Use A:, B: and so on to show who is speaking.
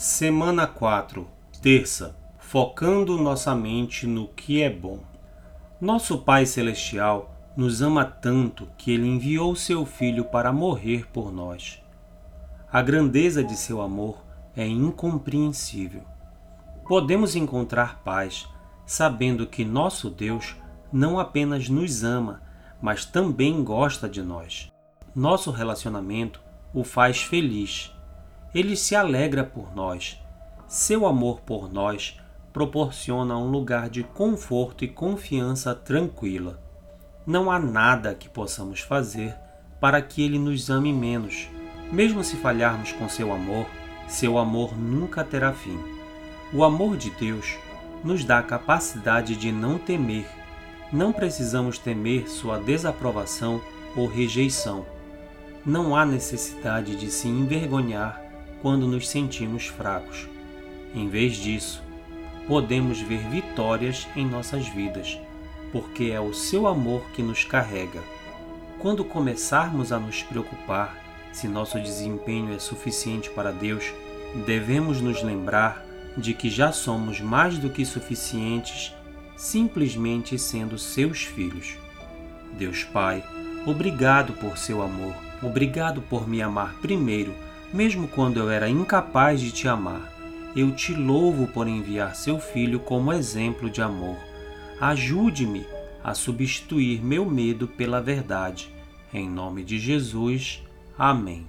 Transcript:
A: Semana 4, terça, focando nossa mente no que é bom. Nosso Pai Celestial nos ama tanto que ele enviou seu Filho para morrer por nós. A grandeza de seu amor é incompreensível. Podemos encontrar paz sabendo que nosso Deus não apenas nos ama, mas também gosta de nós. Nosso relacionamento o faz feliz ele se alegra por nós. Seu amor por nós proporciona um lugar de conforto e confiança tranquila. Não há nada que possamos fazer para que ele nos ame menos. Mesmo se falharmos com seu amor, seu amor nunca terá fim. O amor de Deus nos dá a capacidade de não temer. Não precisamos temer sua desaprovação ou rejeição. Não há necessidade de se envergonhar quando nos sentimos fracos. Em vez disso, podemos ver vitórias em nossas vidas, porque é o seu amor que nos carrega. Quando começarmos a nos preocupar se nosso desempenho é suficiente para Deus, devemos nos lembrar de que já somos mais do que suficientes simplesmente sendo seus filhos. Deus Pai, obrigado por seu amor, obrigado por me amar primeiro mesmo quando eu era incapaz de te amar. Eu te louvo por enviar seu filho como exemplo de amor. Ajude-me a substituir meu medo pela verdade. Em nome de Jesus. Amém.